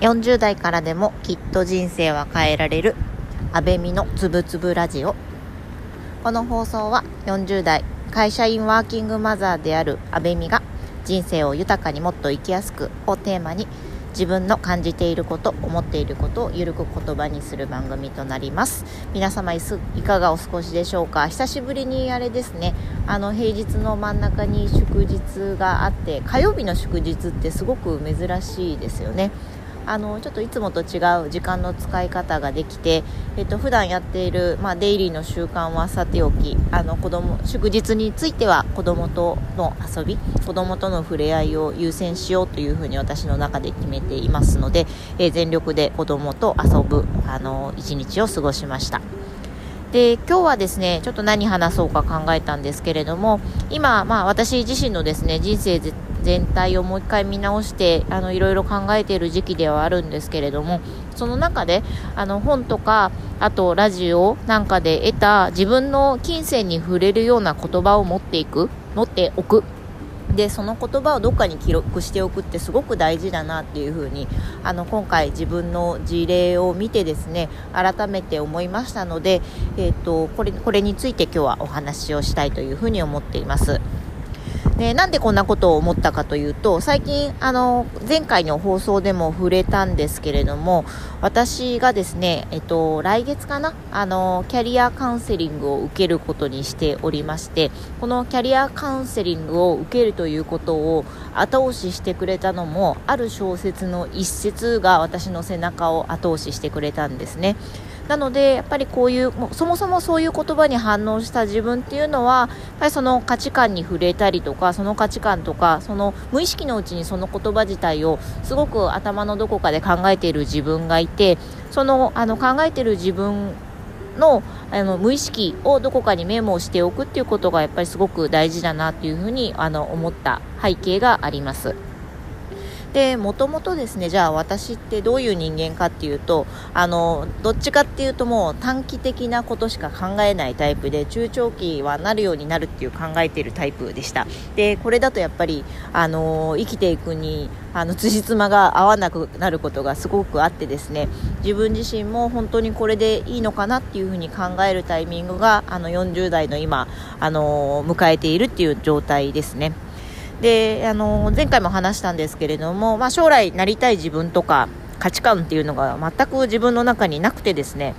40代からでもきっと人生は変えられる。安倍美のつぶつぶラジオ。この放送は40代会社員ワーキングマザーである安倍美が人生を豊かにもっと生きやすくをテーマに自分の感じていること思っていることをゆるく言葉にする番組となります。皆様いかがお過ごしでしょうか？久しぶりにあれですね。あの平日の真ん中に祝日があって火曜日の祝日ってすごく珍しいですよね。あのちょっといつもと違う時間の使い方ができて、えっと普段やっている、まあ、デイリーの習慣はさておきあの子供祝日については子供との遊び子供との触れ合いを優先しようというふうに私の中で決めていますので、えー、全力で子供と遊ぶあの一日を過ごしました。で今日はですねちょっと何話そうか考えたんですけれども今、まあ、私自身のですね人生全体をもう一回見直してあのいろいろ考えている時期ではあるんですけれどもその中であの本とかあとラジオなんかで得た自分の金銭に触れるような言葉を持っていく持っておくでその言葉をどっかに記録しておくってすごく大事だなっていうふうにあの今回自分の事例を見てですね改めて思いましたので、えーと、これこれについて今日はお話をしたいというふうに思っています。でなんでこんなことを思ったかというと最近あの前回の放送でも触れたんですけれども私がですね、えっと、来月かなあのキャリアカウンセリングを受けることにしておりましてこのキャリアカウンセリングを受けるということを後押ししてくれたのもある小説の一節が私の背中を後押ししてくれたんですね。なのでやっぱりこういうそもそもそういう言葉に反応した自分っていうのはやっぱりその価値観に触れたりとかその価値観とかその無意識のうちにその言葉自体をすごく頭のどこかで考えている自分がいてそのあの考えている自分のあの無意識をどこかにメモをしておくっていうことがやっぱりすごく大事だなっていうふうにあの思った背景があります。でもともとですねじゃあ私ってどういう人間かっていうとあのどっちかっていうともう短期的なことしか考えないタイプで中長期はなるようになるっていう考えているタイプでしたでこれだとやっぱりあの生きていくにあの辻褄が合わなくなることがすごくあってですね自分自身も本当にこれでいいのかなっていうふうに考えるタイミングがあの40代の今あの迎えているっていう状態ですね。であの前回も話したんですけれども、まあ、将来なりたい自分とか価値観っていうのが全く自分の中になくてですね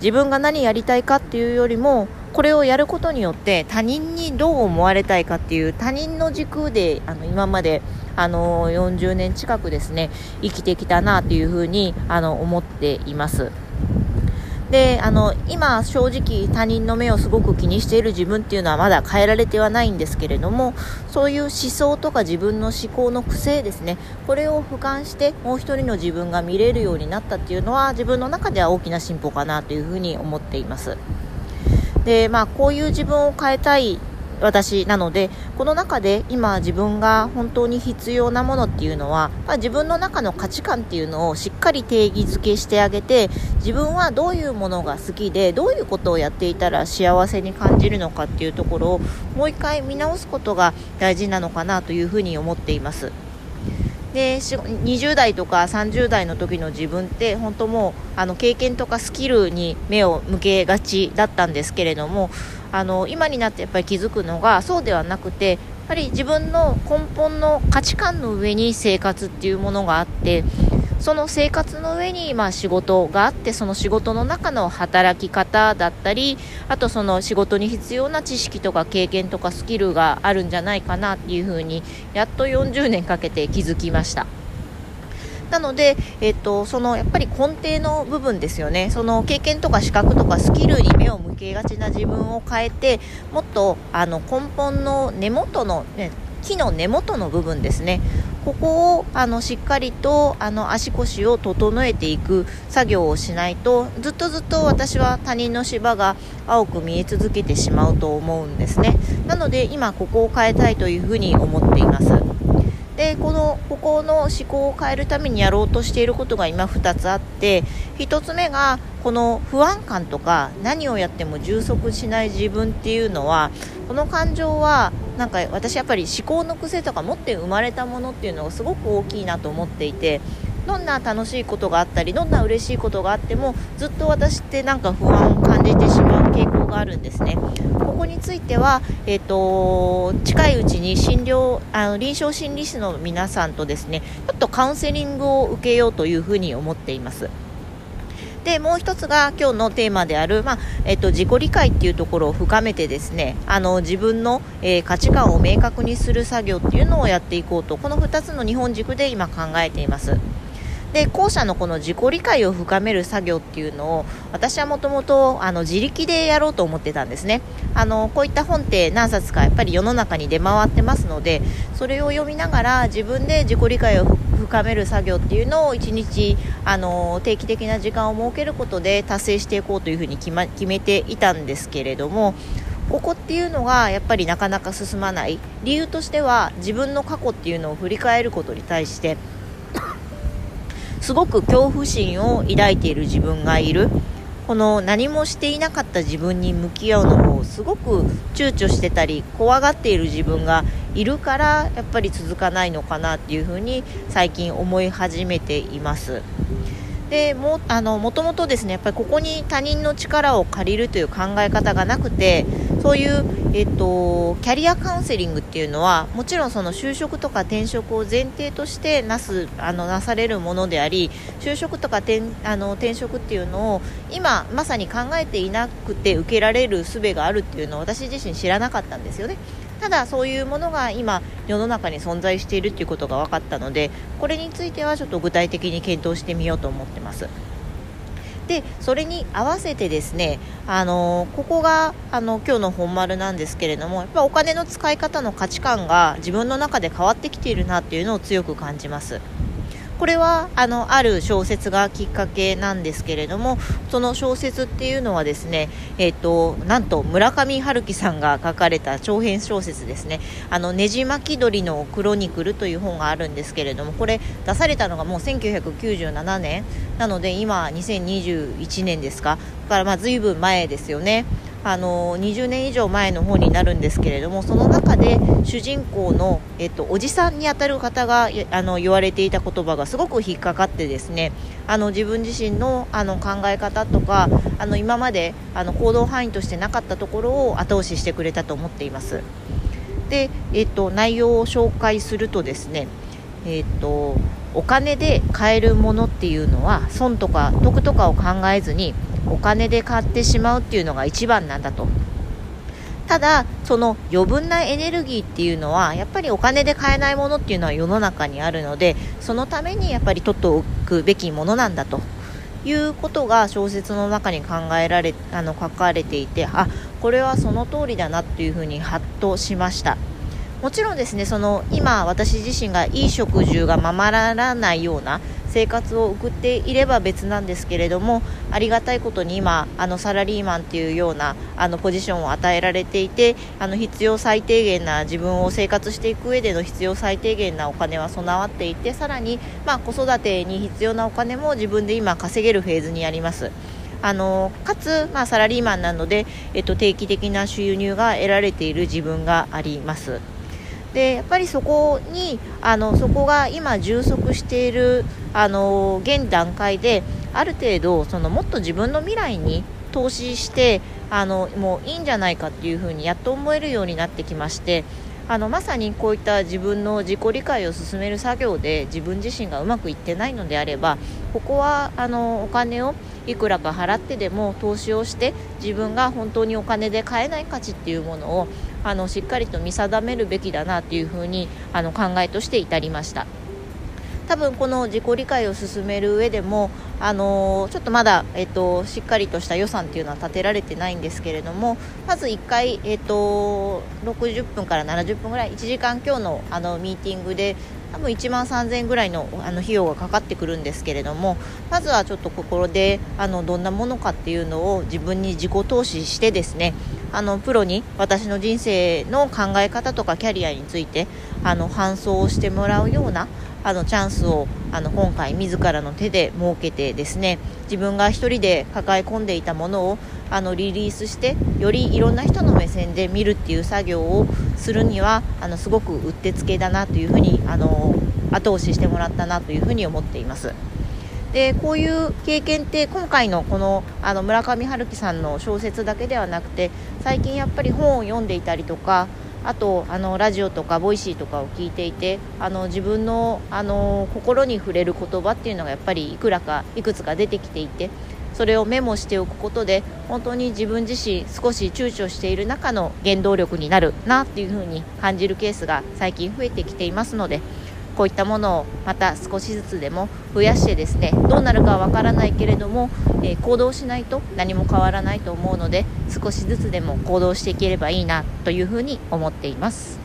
自分が何やりたいかっていうよりもこれをやることによって他人にどう思われたいかっていう他人の軸であの今まであの40年近くですね生きてきたなというふうにあの思っています。であの今、正直他人の目をすごく気にしている自分っていうのはまだ変えられてはないんですけれどもそういう思想とか自分の思考の癖ですねこれを俯瞰してもう1人の自分が見れるようになったっていうのは自分の中では大きな進歩かなというふに思っています。でまあ、こういう自分を変えたい私なのでこの中で今自分が本当に必要なものっていうのは、まあ、自分の中の価値観っていうのをしっかり定義づけしてあげて自分はどういうものが好きでどういうことをやっていたら幸せに感じるのかっていうところをもう一回見直すことが大事なのかなというふうに思っています。で20代とか30代の時の自分って本当もうあの経験とかスキルに目を向けがちだったんですけれどもあの今になってやっぱり気づくのがそうではなくてやっぱり自分の根本の価値観の上に生活っていうものがあってその生活の上にまあ仕事があってその仕事の中の働き方だったりあとその仕事に必要な知識とか経験とかスキルがあるんじゃないかなっていうふうにやっと40年かけて気づきました。なので、えっと、そのやっぱり根底の部分ですよね。その経験とか資格とかスキルに目を向けがちな自分を変えてもっとあの根本の根元の、ね、木の根元の部分ですね。ここをあのしっかりとあの足腰を整えていく作業をしないとずっとずっと私は他人の芝が青く見え続けてしまうと思うんですね。なので今ここを変えたいというふうに思っています。でこのここの思考を変えるためにやろうとしていることが今2つあって1つ目がこの不安感とか何をやっても充足しない自分っていうのはこの感情はなんか私やっぱり思考の癖とか持って生まれたものっていうのがすごく大きいなと思っていてどんな楽しいことがあったりどんな嬉しいことがあってもずっと私ってなんか不安を感じてしまう。傾向があるんですねここについては、えーと、近いうちに診療あの臨床心理士の皆さんとですねちょっとカウンセリングを受けようというふうに思っていますでもう一つが今日のテーマである、まあえっと、自己理解っていうところを深めてですねあの自分の、えー、価値観を明確にする作業っていうのをやっていこうとこの2つの日本軸で今考えています。で後者のこの自己理解を深める作業っていうのを私はもともと自力でやろうと思ってたんですね。あのこういった本って何冊かやっぱり世の中に出回ってますのでそれを読みながら自分で自己理解を深める作業っていうのを1日あの定期的な時間を設けることで達成していこうというふうに決,、ま、決めていたんですけれどもここっていうのがやっぱりなかなか進まない。理由としては自分の過去っていうのを振り返ることに対してすごく恐怖心を抱いている自分がいるこの何もしていなかった自分に向き合うのをすごく躊躇してたり怖がっている自分がいるからやっぱり続かないのかなっていうふうに最近思い始めています。でもあのもともとですねやっぱりここに他人の力を借りるという考え方がなくてそういう、えっと、キャリアカウンセリングっていうのはもちろんその就職とか転職を前提としてなすあのなされるものであり就職とか転あの転職っていうのを今まさに考えていなくて受けられる術があるっていうのを私自身知らなかったんですよね。ただそういうものが今世の中に存在しているということが分かったのでこれについてはちょっと具体的に検討してみようと思ってますでそれに合わせてですねあのここがあの今日の本丸なんですけれどもやっぱお金の使い方の価値観が自分の中で変わってきているなっていうのを強く感じます。これはあのある小説がきっかけなんですけれどもその小説っていうのはですね、えーと、なんと村上春樹さんが書かれた長編小説ですね「あのねじ巻き鳥のクロニクル」という本があるんですけれどもこれ出されたのがもう1997年。なので今2021年ですか。だからまあ随分前ですよね。あの20年以上前の本になるんですけれどもその中で主人公の、えっと、おじさんにあたる方があの言われていた言葉がすごく引っかかってですねあの自分自身のあの考え方とかあの今まであの行動範囲としてなかったところを後押ししてくれたと思っています。で、えっと、内容を紹介するとですね、えっと、お金で買えるものっていうのは損とか得とかを考えずにお金で買ってしまうっていうのが一番なんだと。ただその余分なエネルギーっていうのはやっぱりお金で買えないものっていうのは世の中にあるのでそのためにやっぱり取っておくべきものなんだと。いうことが小説の中に考えられあの書かれていてあこれはその通りだなっていうふうにハッとしました。もちろんですねその今私自身がいい食事がままならないような生活を送っていれば別なんですけれどもありがたいことに今あのサラリーマンっていうようなあのポジションを与えられていてあの必要最低限な自分を生活していく上での必要最低限なお金は備わっていてさらに、まあ、子育てに必要なお金も自分で今稼げるフェーズにあります。あのかつ、まあ、サラリーマンなので、えっと、定期的な収入が得られている自分があります。でやっぱりそこにあのそこが今充足しているあの現段階である程度そのもっと自分の未来に投資してあのもういいんじゃないかっていうふうにやっと思えるようになってきましてあのまさにこういった自分の自己理解を進める作業で自分自身がうまくいってないのであればここはあのお金をいくらか払ってでも投資をして自分が本当にお金で買えない価値っていうものをあのしっかりと見定めるべきだなというふうにあの考えとして至りました。多分この自己理解を進める上でも、あのー、ちょっとまだ、えっと、しっかりとした予算っていうのは立てられてないんですけれどもまず1回、えっと、60分から70分ぐらい1時間今日のあのミーティングで多分1万3000円ぐらいのあの費用がかかってくるんですけれどもまずはちょっと心であのどんなものかっていうのを自分に自己投資してですねあのプロに私の人生の考え方とかキャリアについてあの搬送をしてもらうようなあのチャンスをあの今回自らの手で設けてですね自分が1人で抱え込んでいたものをあのリリースしてよりいろんな人の目線で見るっていう作業をするにはあのすごくうってつけだなというふうにあの後押ししてもらったなというふうに思っています。でこういう経験って今回のこのあの村上春樹さんの小説だけではなくて最近やっぱり本を読んでいたりとかあとあのラジオとかボイシーとかを聞いていてあの自分のあの心に触れる言葉っていうのがやっぱりいくらかいくつか出てきていてそれをメモしておくことで本当に自分自身少し躊躇している中の原動力になるなっていうふうに感じるケースが最近増えてきていますのでこういったものをまた少しずつでも増やしてですねどうなるかわからないけれども、えー、行動しないと何も変わらないと思うので少しずつでも行動していければいいなというふうに思っています。